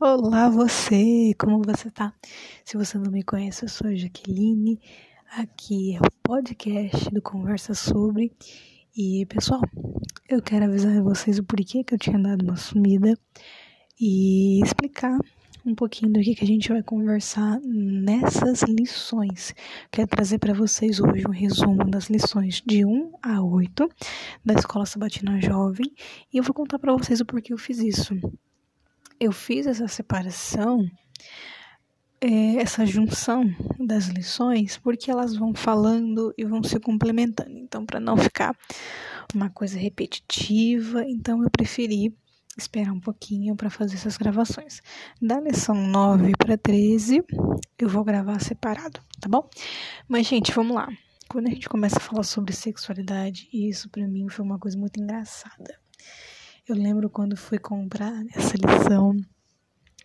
Olá você, como você tá? Se você não me conhece, eu sou a Jaqueline. Aqui é o podcast do Conversa Sobre. E pessoal, eu quero avisar vocês o porquê que eu tinha dado uma sumida e explicar um pouquinho do que, que a gente vai conversar nessas lições. Quero trazer para vocês hoje um resumo das lições de 1 a 8 da Escola Sabatina Jovem e eu vou contar para vocês o porquê eu fiz isso. Eu fiz essa separação, é, essa junção das lições, porque elas vão falando e vão se complementando. Então, para não ficar uma coisa repetitiva, então eu preferi esperar um pouquinho para fazer essas gravações. Da lição 9 para 13, eu vou gravar separado, tá bom? Mas, gente, vamos lá. Quando a gente começa a falar sobre sexualidade, isso para mim foi uma coisa muito engraçada. Eu lembro quando fui comprar essa lição,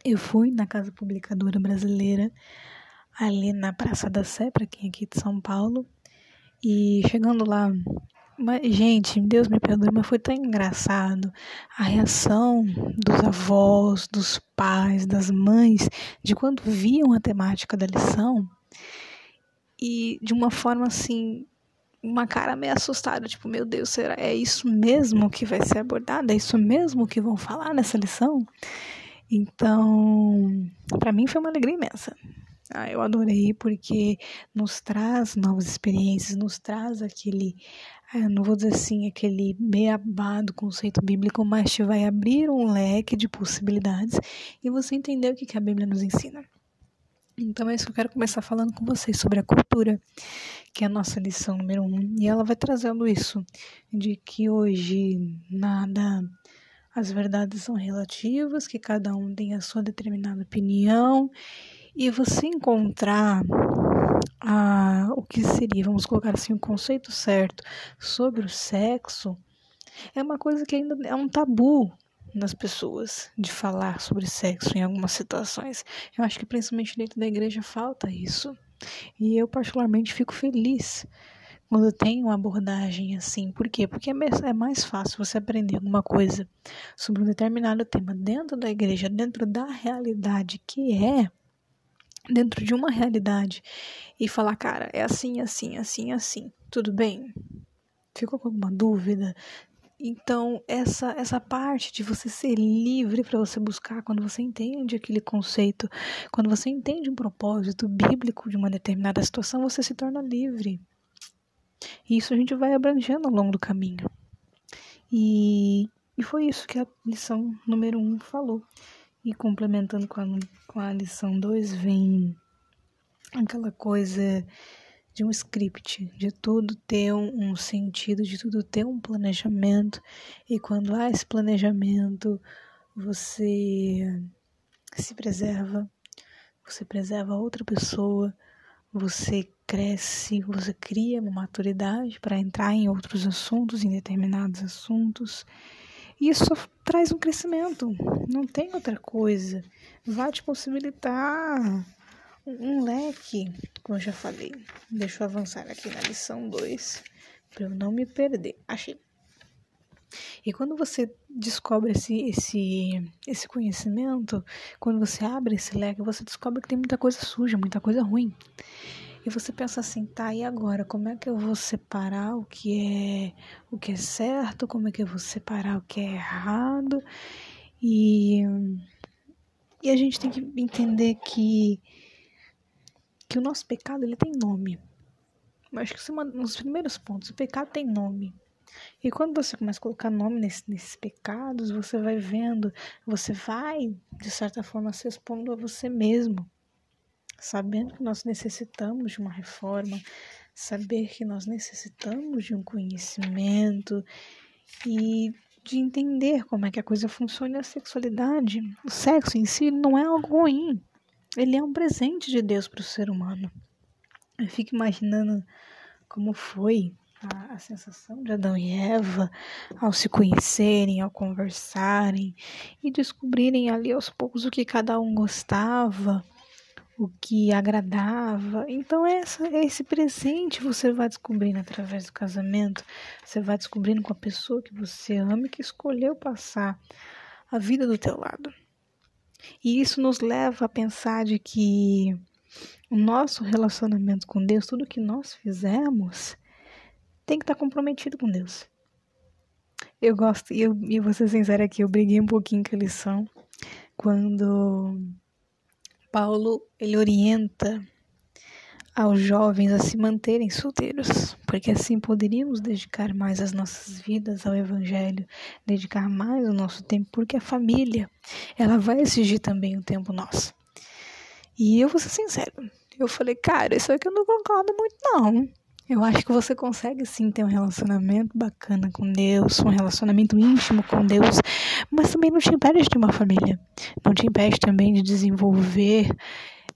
eu fui na Casa Publicadora Brasileira, ali na Praça da Sé, para quem é aqui de São Paulo, e chegando lá, mas, gente, Deus me perdoe, mas foi tão engraçado a reação dos avós, dos pais, das mães, de quando viam a temática da lição e de uma forma assim, uma cara meio assustada, tipo, meu Deus, será é isso mesmo que vai ser abordado? É isso mesmo que vão falar nessa lição? Então, para mim foi uma alegria imensa. Ah, eu adorei porque nos traz novas experiências, nos traz aquele é, não vou dizer assim, aquele beabá do conceito bíblico, mas te vai abrir um leque de possibilidades e você entender o que a Bíblia nos ensina. Então é isso que eu quero começar falando com vocês sobre a cultura, que é a nossa lição número um. E ela vai trazendo isso, de que hoje nada, as verdades são relativas, que cada um tem a sua determinada opinião, e você encontrar a, o que seria, vamos colocar assim, o conceito certo sobre o sexo é uma coisa que ainda é um tabu nas pessoas de falar sobre sexo em algumas situações. Eu acho que principalmente dentro da igreja falta isso. E eu particularmente fico feliz quando tem uma abordagem assim. Por quê? Porque é, é mais fácil você aprender alguma coisa sobre um determinado tema dentro da igreja, dentro da realidade que é dentro de uma realidade e falar, cara, é assim, assim, assim, assim. Tudo bem? Ficou com alguma dúvida? Então, essa essa parte de você ser livre para você buscar quando você entende aquele conceito, quando você entende um propósito bíblico de uma determinada situação, você se torna livre. E isso a gente vai abrangendo ao longo do caminho. E, e foi isso que a lição número um falou. E complementando com a, com a lição 2, vem aquela coisa de um script, de tudo ter um, sentido, de tudo ter um planejamento. E quando há esse planejamento, você se preserva, você preserva outra pessoa, você cresce, você cria uma maturidade para entrar em outros assuntos, em determinados assuntos. Isso traz um crescimento, não tem outra coisa. Vai te possibilitar um, leque, como eu já falei. Deixa eu avançar aqui na lição 2, para eu não me perder. Achei. E quando você descobre esse, esse, esse conhecimento, quando você abre esse leque, você descobre que tem muita coisa suja, muita coisa ruim. E você pensa assim, tá, e agora? Como é que eu vou separar o que é o que é certo? Como é que eu vou separar o que é errado? E, e a gente tem que entender que, que o nosso pecado ele tem nome. Acho que é um dos primeiros pontos. O pecado tem nome. E quando você começa a colocar nome nesse, nesses pecados, você vai vendo, você vai, de certa forma, se expondo a você mesmo sabendo que nós necessitamos de uma reforma, saber que nós necessitamos de um conhecimento e de entender como é que a coisa funciona a sexualidade. O sexo em si não é algo ruim. Ele é um presente de Deus para o ser humano. Eu fico imaginando como foi a, a, sensação de Adão e Eva ao se conhecerem, ao conversarem e descobrirem ali aos poucos o que cada um gostava o que agradava. Então, essa, esse presente você vai descobrindo através do casamento, você vai descobrindo com a pessoa que você ama e que escolheu passar a vida do teu lado. E isso nos leva a pensar de que o nosso relacionamento com Deus, tudo que nós fizemos, tem que estar comprometido com Deus. Eu gosto, e eu, e vou ser sincera aqui, eu briguei um pouquinho com a lição quando Paulo ele orienta aos jovens a se manterem solteiros, porque assim poderíamos dedicar mais as nossas vidas ao evangelho, dedicar mais o nosso tempo, porque a família, ela vai exigir também um tempo nosso. E eu vou ser sincero, eu falei, cara, isso aqui eu não concordo muito não. Eu acho que você consegue sim ter um relacionamento bacana com Deus, um relacionamento íntimo com Deus, mas também não te impede de ter uma família. Não te impede também de desenvolver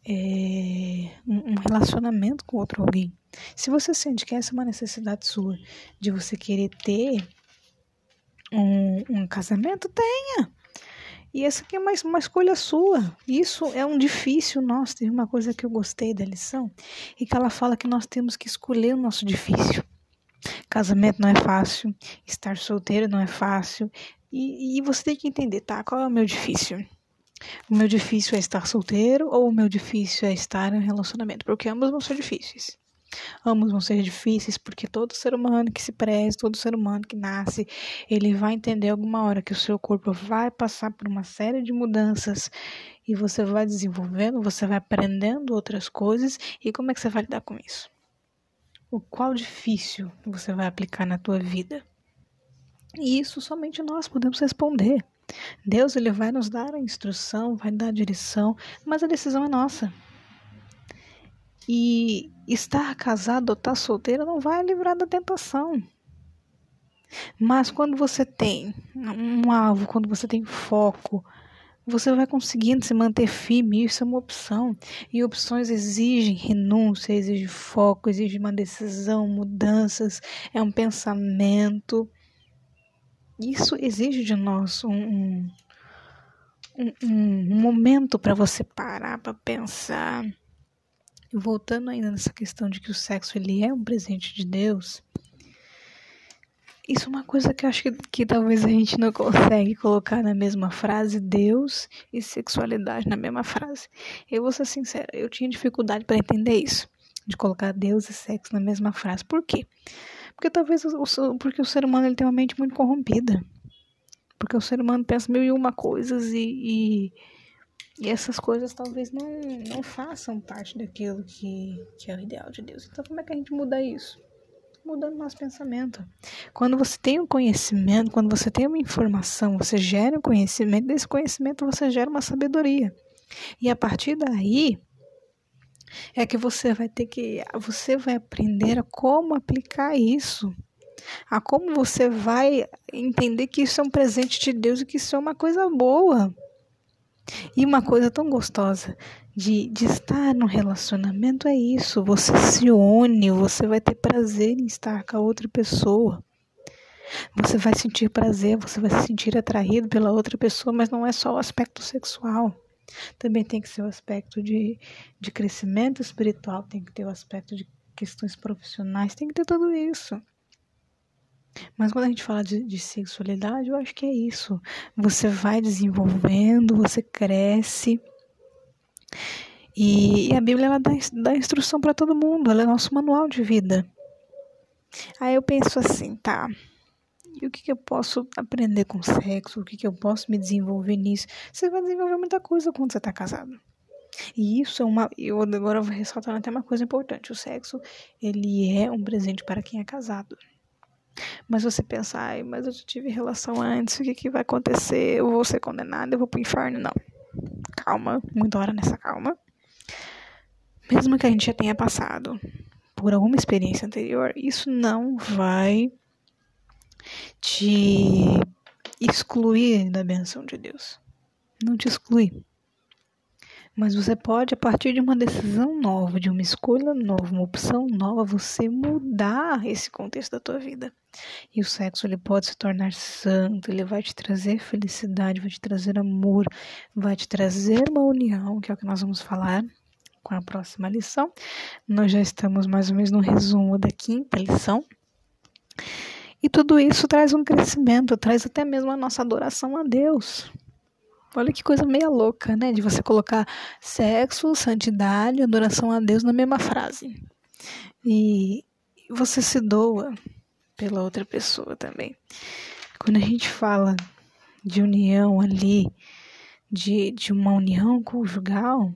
é, um relacionamento com outro alguém. Se você sente que essa é uma necessidade sua, de você querer ter um, um casamento, tenha. E essa aqui é uma, uma escolha sua. Isso é um difícil nosso. Tem uma coisa que eu gostei da lição, e que ela fala que nós temos que escolher o nosso difícil. Casamento não é fácil, estar solteiro não é fácil. E, e você tem que entender, tá? Qual é o meu difícil? O meu difícil é estar solteiro ou o meu difícil é estar em um relacionamento? Porque ambos vão ser difíceis. Ambos vão ser difíceis porque todo ser humano que se preze, todo ser humano que nasce, ele vai entender alguma hora que o seu corpo vai passar por uma série de mudanças e você vai desenvolvendo, você vai aprendendo outras coisas e como é que você vai lidar com isso? O qual difícil você vai aplicar na tua vida? E isso somente nós podemos responder. Deus ele vai nos dar a instrução, vai dar a direção, mas a decisão é nossa. E estar casado ou estar solteiro não vai livrar da tentação. Mas quando você tem um alvo, quando você tem foco, você vai conseguindo se manter firme, isso é uma opção. E opções exigem renúncia, exigem foco, exigem uma decisão, mudanças, é um pensamento. Isso exige de nós um, um, um, momento para você parar, para pensar. Voltando ainda nessa questão de que o sexo ele é um presente de Deus, isso é uma coisa que eu acho que, que talvez a gente não consegue colocar na mesma frase Deus e sexualidade na mesma frase. Eu vou ser sincera, eu tinha dificuldade para entender isso, de colocar Deus e sexo na mesma frase. Por quê? Porque talvez o, porque o ser humano ele tem uma mente muito corrompida. Porque o ser humano pensa mil e uma coisas e, e, e, essas coisas talvez não, não façam parte daquilo que, que é o ideal de Deus. Então como é que a gente muda isso? Mudando nosso pensamento. Quando você tem um conhecimento, quando você tem uma informação, você gera um conhecimento, desse conhecimento você gera uma sabedoria. E a partir daí, é que você vai ter que você vai aprender a como aplicar isso. A como você vai entender que isso é um presente de Deus e que isso é uma coisa boa. E uma coisa tão gostosa de, de estar no relacionamento é isso. Você se une você vai ter prazer em estar com a outra pessoa. Você vai sentir prazer, você vai se sentir atraído pela outra pessoa, mas não é só o aspecto sexual. Também tem que ser o aspecto de, de crescimento espiritual, tem que ter o aspecto de questões profissionais, tem que ter tudo isso. Mas quando a gente fala de, de sexualidade, eu acho que é isso. Você vai desenvolvendo, você cresce. E, e a Bíblia ela dá, dá instrução para todo mundo, ela é nosso manual de vida. Aí eu penso assim, tá, e o que, que eu posso aprender com sexo? O que, que eu posso me desenvolver nisso? Você vai desenvolver muita coisa quando você está casado. E isso é uma. Eu agora vou ressaltar até uma coisa importante: o sexo, ele é um presente para quem é casado. Mas você pensa, ai, mas eu já tive relação antes, o que, que vai acontecer? Eu vou ser condenada, eu vou pro inferno? Não. Calma, muita hora nessa calma. Mesmo que a gente já tenha passado por alguma experiência anterior, isso não vai te excluir da benção de Deus. Não te exclui. Mas você pode, a partir de uma decisão nova, de uma escolha nova, uma opção nova, você mudar esse contexto da tua vida. E o sexo ele pode se tornar santo, ele vai te trazer felicidade, vai te trazer amor, vai te trazer uma união, que é o que nós vamos falar com a próxima lição. Nós já estamos mais ou menos no resumo da quinta lição. E tudo isso traz um crescimento, traz até mesmo a nossa adoração a Deus. Olha que coisa meia louca, né? De você colocar sexo, santidade, adoração a Deus na mesma frase. E você se doa pela outra pessoa também. Quando a gente fala de união ali, de, de uma união conjugal,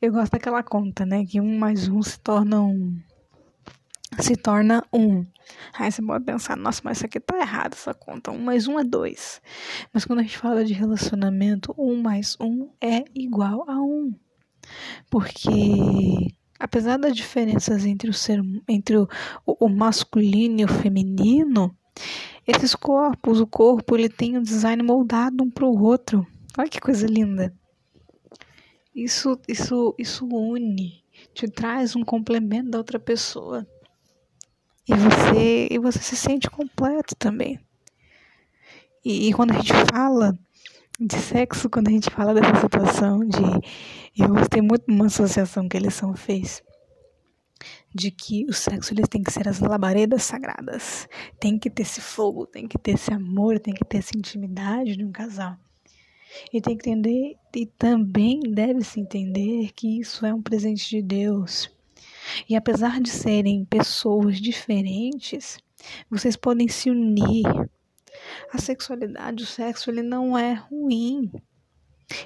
eu gosto daquela conta, né? Que um mais um se torna um. Se torna um. Aí você pode pensar, nossa, mas isso aqui tá errado, essa conta. Um mais um é dois. Mas quando a gente fala de relacionamento, um mais um é igual a um. Porque apesar das diferenças entre o ser entre o, o masculino e o feminino, esses corpos, o corpo, ele tem um design moldado um para o outro. Olha que coisa linda. Isso, isso, isso une, te traz um complemento da outra pessoa. E você, e você se sente completo também. E, e quando a gente fala de sexo, quando a gente fala dessa situação de. Eu gostei muito de uma associação que a lição fez. De que o sexo ele tem que ser as labaredas sagradas. Tem que ter esse fogo, tem que ter esse amor, tem que ter essa intimidade de um casal. E tem que entender, e também deve-se entender que isso é um presente de Deus. E apesar de serem pessoas diferentes, vocês podem se unir. A sexualidade, o sexo, ele não é ruim.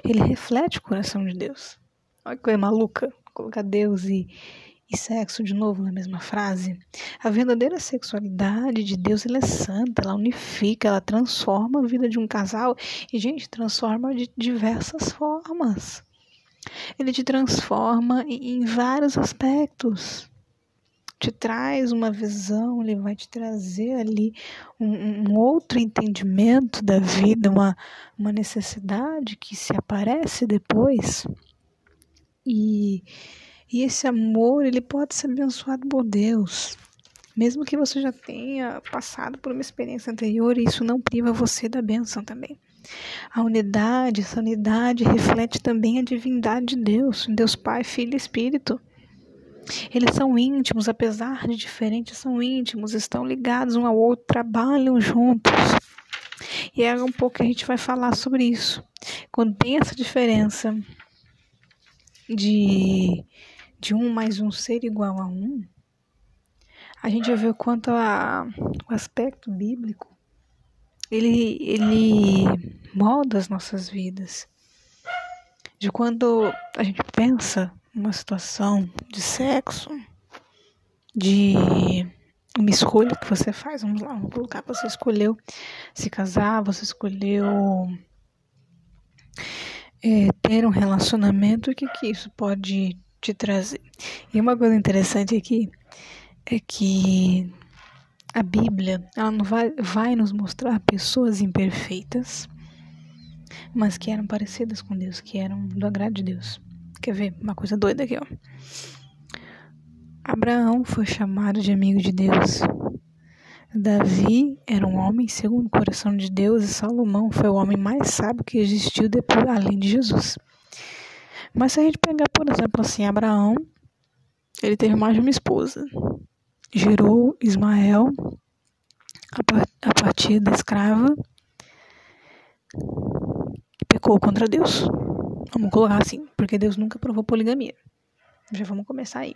Ele reflete o coração de Deus. Olha que coisa maluca. Colocar Deus e e sexo de novo na mesma frase. A verdadeira sexualidade de Deus ela é santa, ela unifica, ela transforma a vida de um casal e gente transforma de diversas formas. Ele te transforma em vários aspectos. Te traz uma visão, ele vai te trazer ali um, um outro entendimento da vida, uma, uma necessidade que se aparece depois. E e esse amor, ele pode ser abençoado por Deus. Mesmo que você já tenha passado por uma experiência anterior, isso não priva você da bênção também. A unidade, essa unidade reflete também a divindade de Deus, Deus Pai, Filho e Espírito. Eles são íntimos, apesar de diferentes, são íntimos, estão ligados um ao outro, trabalham juntos. E é um pouco que a gente vai falar sobre isso. Quando tem essa diferença de de um mais um ser igual a um, a gente vai ver o quanto a, o aspecto bíblico ele, ele molda as nossas vidas. De quando a gente pensa numa situação de sexo, de uma escolha que você faz, vamos lá, vamos colocar, você escolheu se casar, você escolheu é, ter um relacionamento, o que, que isso pode te trazer. E uma coisa interessante aqui é que a Bíblia ela não vai, vai nos mostrar pessoas imperfeitas, mas que eram parecidas com Deus, que eram do agrado de Deus. Quer ver uma coisa doida aqui, ó? Abraão foi chamado de amigo de Deus. Davi era um homem segundo o coração de Deus e Salomão foi o homem mais sábio que existiu depois, além de Jesus. Mas se a gente pegar, por exemplo, assim, Abraão, ele teve mais de uma esposa. Gerou Ismael a partir da escrava e pecou contra Deus. Vamos colocar assim, porque Deus nunca provou poligamia. Já vamos começar aí.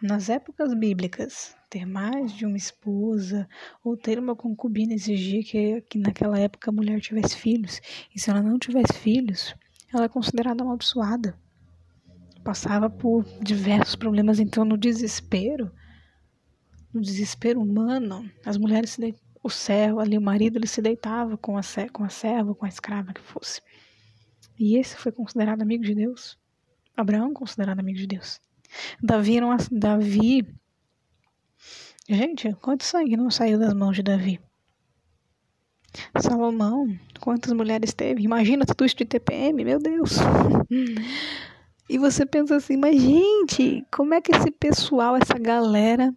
Nas épocas bíblicas, ter mais de uma esposa ou ter uma concubina exigia que, que naquela época a mulher tivesse filhos. E se ela não tivesse filhos, ela é considerada amaldiçoada. Passava por diversos problemas, então no desespero, no desespero humano, as mulheres se o servo ali, o marido, ele se deitava com a, com a serva, com a escrava que fosse. E esse foi considerado amigo de Deus. Abraão considerado amigo de Deus. Davi, não, Davi, gente, quanto sangue não saiu das mãos de Davi? Salomão, quantas mulheres teve? Imagina tudo isso de TPM, meu Deus. E você pensa assim, mas gente, como é que esse pessoal, essa galera,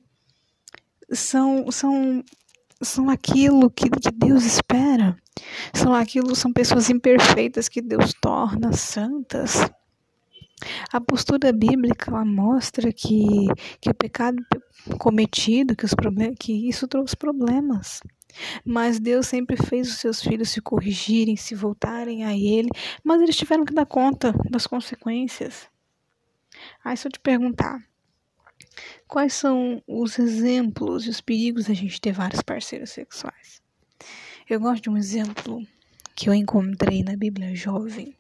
são, são, são aquilo que, que Deus espera? São aquilo, são pessoas imperfeitas que Deus torna santas. A postura bíblica ela mostra que, que o pecado cometido, que, os que isso trouxe problemas. Mas Deus sempre fez os seus filhos se corrigirem, se voltarem a Ele, mas eles tiveram que dar conta das consequências. Aí, se eu te perguntar, quais são os exemplos e os perigos da gente ter vários parceiros sexuais? Eu gosto de um exemplo que eu encontrei na Bíblia Jovem.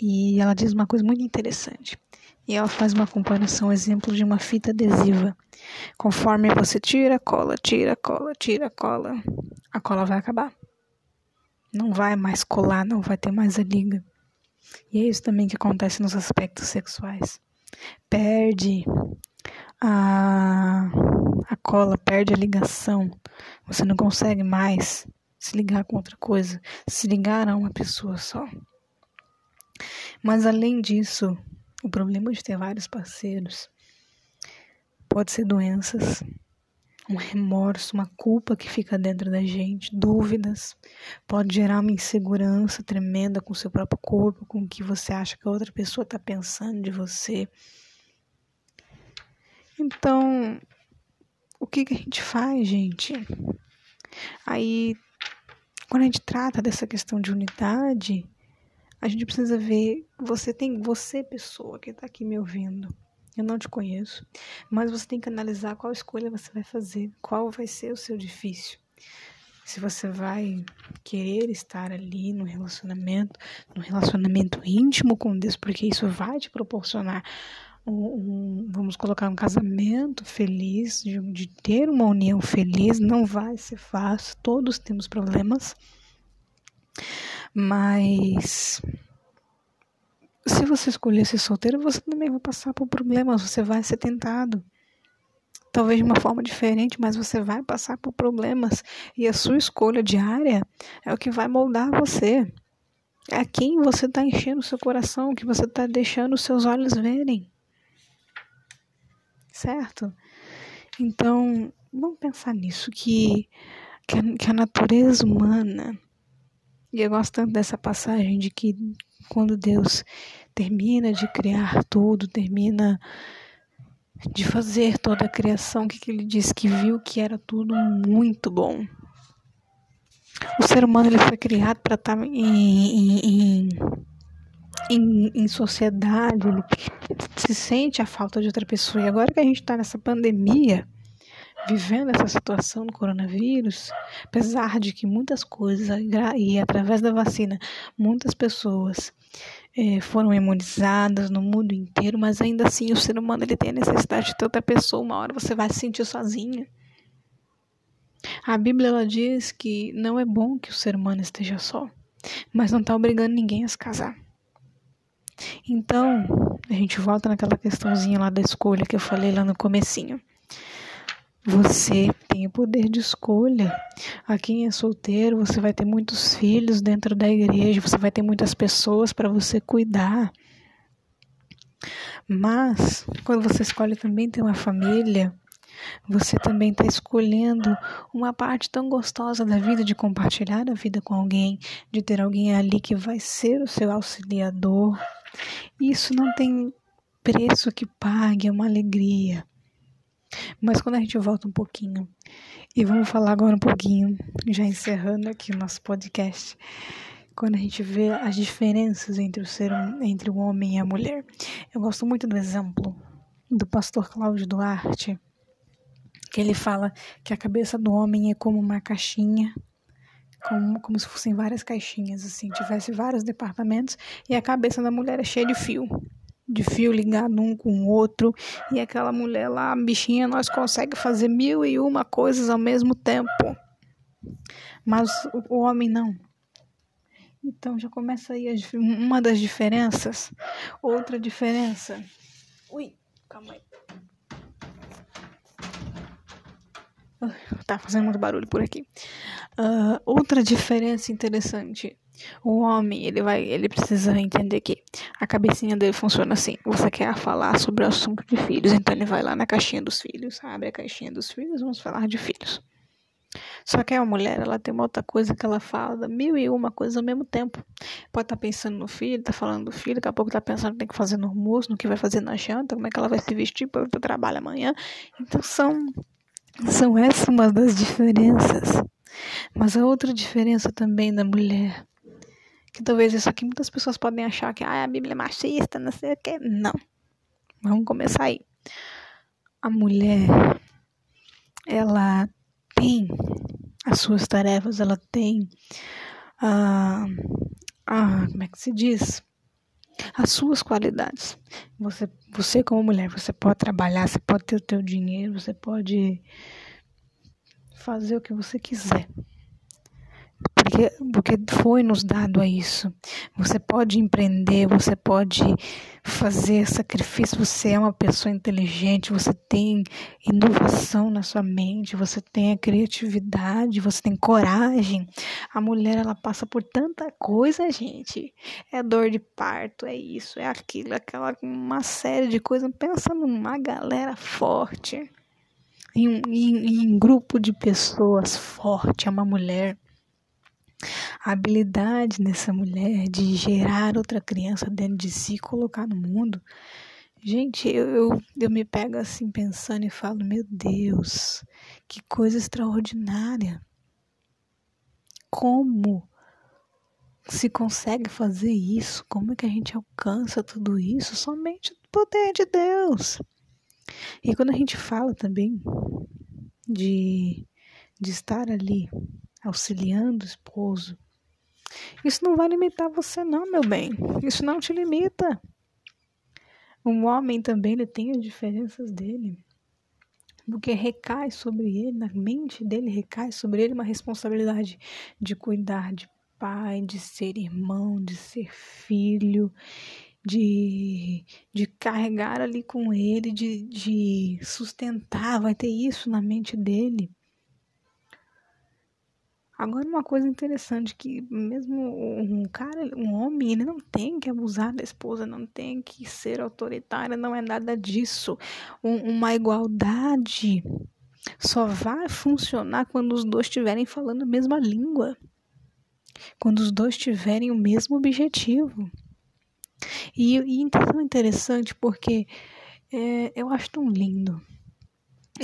E ela diz uma coisa muito interessante. E ela faz uma comparação, exemplo de uma fita adesiva. Conforme você tira cola, tira cola, tira cola, a cola vai acabar. Não vai mais colar, não vai ter mais a liga. E é isso também que acontece nos aspectos sexuais. Perde a, a cola, perde a ligação. Você não consegue mais se ligar com outra coisa, se ligar a uma pessoa só. Mas além disso, o problema de ter vários parceiros pode ser doenças, um remorso, uma culpa que fica dentro da gente, dúvidas, pode gerar uma insegurança tremenda com o seu próprio corpo, com o que você acha que a outra pessoa está pensando de você. Então, o que, que a gente faz, gente? Aí, quando a gente trata dessa questão de unidade, a gente precisa ver, você tem, você pessoa que está aqui me ouvindo, eu não te conheço, mas você tem que analisar qual escolha você vai fazer, qual vai ser o seu difícil. Se você vai querer estar ali no relacionamento, no relacionamento íntimo com Deus, porque isso vai te proporcionar um, um, vamos colocar um casamento feliz, de, de ter uma união feliz, não vai ser fácil, todos temos problemas mas se você escolher ser solteiro, você também vai passar por problemas, você vai ser tentado. Talvez de uma forma diferente, mas você vai passar por problemas. E a sua escolha diária é o que vai moldar você. É quem você está enchendo o seu coração, que você está deixando os seus olhos verem. Certo? Então, vamos pensar nisso, que, que, a, que a natureza humana e eu gosto tanto dessa passagem de que quando Deus termina de criar tudo, termina de fazer toda a criação, que, ele diz? Que viu que era tudo muito bom. O ser humano ele foi criado para estar tá em, em, em, em, sociedade, ele se sente a falta de outra pessoa. E agora que a gente está nessa pandemia, vivendo essa situação do coronavírus, apesar de que muitas coisas, e através da vacina, muitas pessoas é, foram imunizadas no mundo inteiro, mas ainda assim o ser humano ele tem a necessidade de ter outra pessoa, uma hora você vai se sentir sozinho. A Bíblia ela diz que não é bom que o ser humano esteja só, mas não está obrigando ninguém a se casar. Então, a gente volta naquela questãozinha lá da escolha que eu falei lá no comecinho. Você tem o poder de escolha. A quem é solteiro, você vai ter muitos filhos dentro da igreja, você vai ter muitas pessoas para você cuidar. Mas, quando você escolhe também ter uma família, você também está escolhendo uma parte tão gostosa da vida, de compartilhar a vida com alguém, de ter alguém ali que vai ser o seu auxiliador. Isso não tem preço que pague, é uma alegria. Mas quando a gente volta um pouquinho, e vamos falar agora um pouquinho, já encerrando aqui o nosso podcast, quando a gente vê as diferenças entre o ser entre o homem e a mulher. Eu gosto muito do exemplo do pastor Cláudio Duarte, que ele fala que a cabeça do homem é como uma caixinha, como, como se fossem várias caixinhas, assim, tivesse vários departamentos, e a cabeça da mulher é cheia de fio de fio ligado um com o outro. E aquela mulher lá, bichinha, nós consegue fazer mil e uma coisas ao mesmo tempo. Mas o homem não. Então já começa aí uma das diferenças. Outra diferença. Ui, calma aí. Tá fazendo muito barulho por aqui. Uh, outra diferença interessante o homem, ele vai, ele precisa entender que a cabecinha dele funciona assim. Você quer falar sobre o assunto de filhos, então ele vai lá na caixinha dos filhos, abre a caixinha dos filhos, vamos falar de filhos. Só que a mulher, ela tem uma outra coisa que ela fala, mil e uma coisas ao mesmo tempo. Pode estar tá pensando no filho, tá falando do filho, daqui a pouco tá pensando no que tem que fazer no almoço, no que vai fazer na janta, como é que ela vai se vestir para o trabalho amanhã. Então são São essas uma das diferenças. Mas a outra diferença também da mulher, que talvez isso aqui muitas pessoas podem achar que ah, a Bíblia é machista, não sei o que. Não. Vamos começar aí. A mulher, ela tem as suas tarefas, ela tem a, a como é que se diz? As suas qualidades. Você, você como mulher, você pode trabalhar, você pode ter o teu dinheiro, você pode fazer o que você quiser. Porque, porque foi nos dado a isso. Você pode empreender, você pode fazer sacrifício, você é uma pessoa inteligente, você tem inovação na sua mente, você tem a criatividade, você tem coragem. A mulher, ela passa por tanta coisa, gente. É dor de parto, é isso, é aquilo, aquela uma série de coisas. Pensa numa galera forte. Em, em, em grupo de pessoas forte, é uma mulher a habilidade dessa mulher de gerar outra criança dentro de si, colocar no mundo. Gente, eu, eu, eu me pego assim pensando e falo: meu Deus, que coisa extraordinária. Como se consegue fazer isso? Como é que a gente alcança tudo isso? Somente o poder de Deus. E quando a gente fala também de, de estar ali auxiliando o esposo. Isso não vai limitar você, não, meu bem. Isso não te limita. Um homem também ele tem as diferenças dele. Porque recai sobre ele, na mente dele recai sobre ele uma responsabilidade de cuidar de pai, de ser irmão, de ser filho, de, de carregar ali com ele, de, de sustentar, vai ter isso na mente dele. Agora, uma coisa interessante que mesmo um cara, um homem, ele não tem que abusar da esposa, não tem que ser autoritário, não é nada disso. Um, uma igualdade só vai funcionar quando os dois estiverem falando a mesma língua, quando os dois tiverem o mesmo objetivo. E, e então é interessante porque é, eu acho tão lindo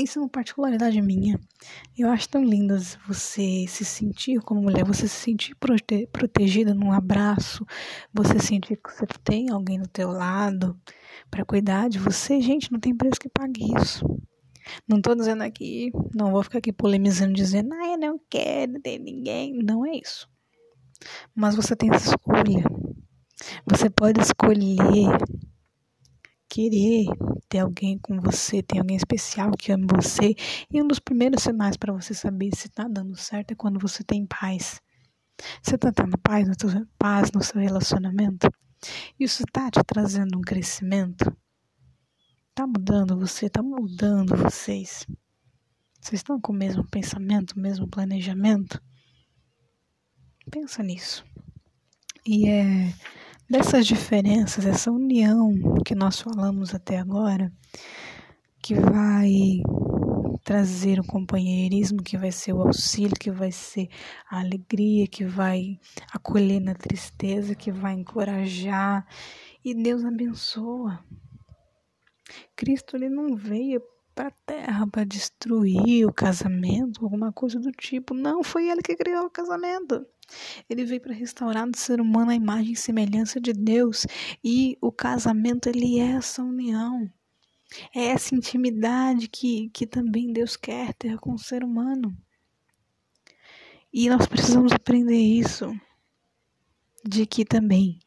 isso é uma particularidade minha. Eu acho tão lindo você se sentir como mulher, você se sentir prote protegida num abraço, você sentir que você tem alguém do teu lado para cuidar de você. Gente, não tem preço que pague isso. Não estou dizendo aqui, não vou ficar aqui polemizando dizendo, ah, eu não quero ter ninguém. Não é isso. Mas você tem essa escolha. Você pode escolher querer ter alguém com você, ter alguém especial que ame você. E um dos primeiros sinais para você saber se está dando certo é quando você tem paz. Você está tendo paz no, teu, paz no seu relacionamento? Isso está te trazendo um crescimento? Está mudando você? Está mudando vocês? Vocês estão com o mesmo pensamento, o mesmo planejamento? Pensa nisso. E é dessas diferenças, essa união que nós falamos até agora, que vai trazer o companheirismo, que vai ser o auxílio, que vai ser a alegria, que vai acolher na tristeza, que vai encorajar. E Deus abençoa. Cristo ele não veio para a terra para destruir o casamento, alguma coisa do tipo. Não, foi ele que criou o casamento. Ele veio para restaurar no ser humano a imagem e semelhança de Deus. E o casamento, ele é essa união. É essa intimidade que, que também Deus quer ter com o ser humano. E nós precisamos aprender isso. De que também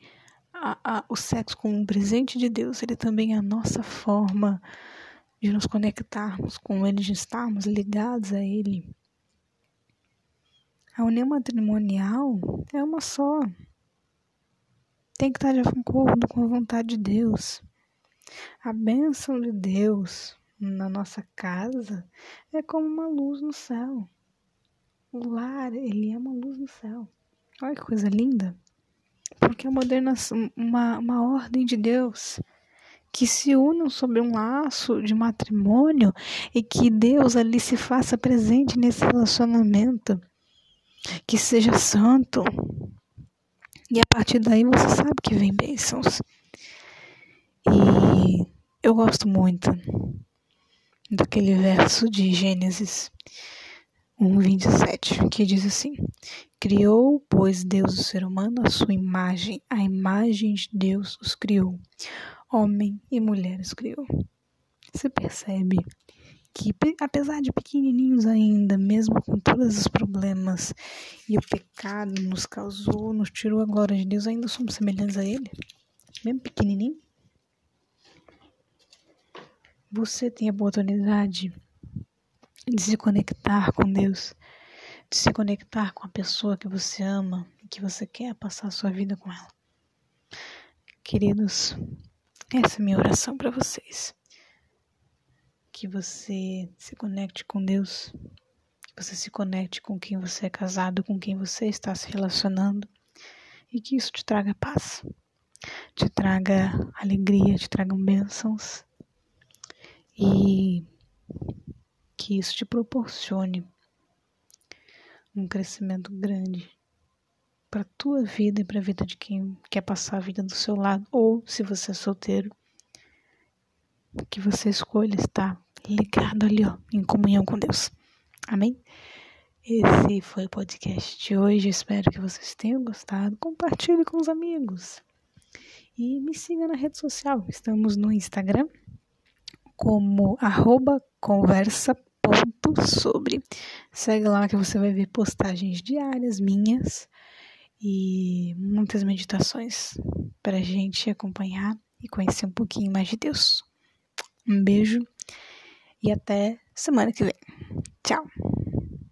a, a, o sexo como um presente de Deus, ele também é a nossa forma de nos conectarmos com Ele, de estarmos ligados a Ele. A união matrimonial é uma só. Tem que estar de acordo com a vontade de Deus. A bênção de Deus na nossa casa é como uma luz no céu. O lar, ele é uma luz no céu. Olha que coisa linda. Porque é uma, uma, uma ordem de Deus que se unam sobre um laço de matrimônio e que Deus ali se faça presente nesse relacionamento que seja santo. E a partir daí você sabe que vem bênçãos. E eu gosto muito daquele verso de Gênesis 1:27, que diz assim: Criou, pois Deus o ser humano à sua imagem, a imagem de Deus os criou. Homem e mulher os criou. Você percebe que apesar de pequenininhos ainda, mesmo com todos os problemas e o pecado nos causou, nos tirou a glória de Deus, ainda somos semelhantes a Ele, mesmo pequenininho. Você tem a oportunidade de se conectar com Deus, de se conectar com a pessoa que você ama e que você quer passar a sua vida com ela. Queridos, essa é a minha oração para vocês que você se conecte com Deus, que você se conecte com quem você é casado, com quem você está se relacionando e que isso te traga paz, te traga alegria, te traga bênçãos e que isso te proporcione um crescimento grande para tua vida e para a vida de quem quer passar a vida do seu lado, ou se você é solteiro, que você escolha estar ligado ali, ó, em comunhão com Deus. Amém? Esse foi o podcast de hoje. Espero que vocês tenham gostado. Compartilhe com os amigos. E me siga na rede social. Estamos no Instagram como arroba conversa.sobre. Segue lá que você vai ver postagens diárias minhas e muitas meditações para a gente acompanhar e conhecer um pouquinho mais de Deus. Um beijo e até semana que vem. Tchau!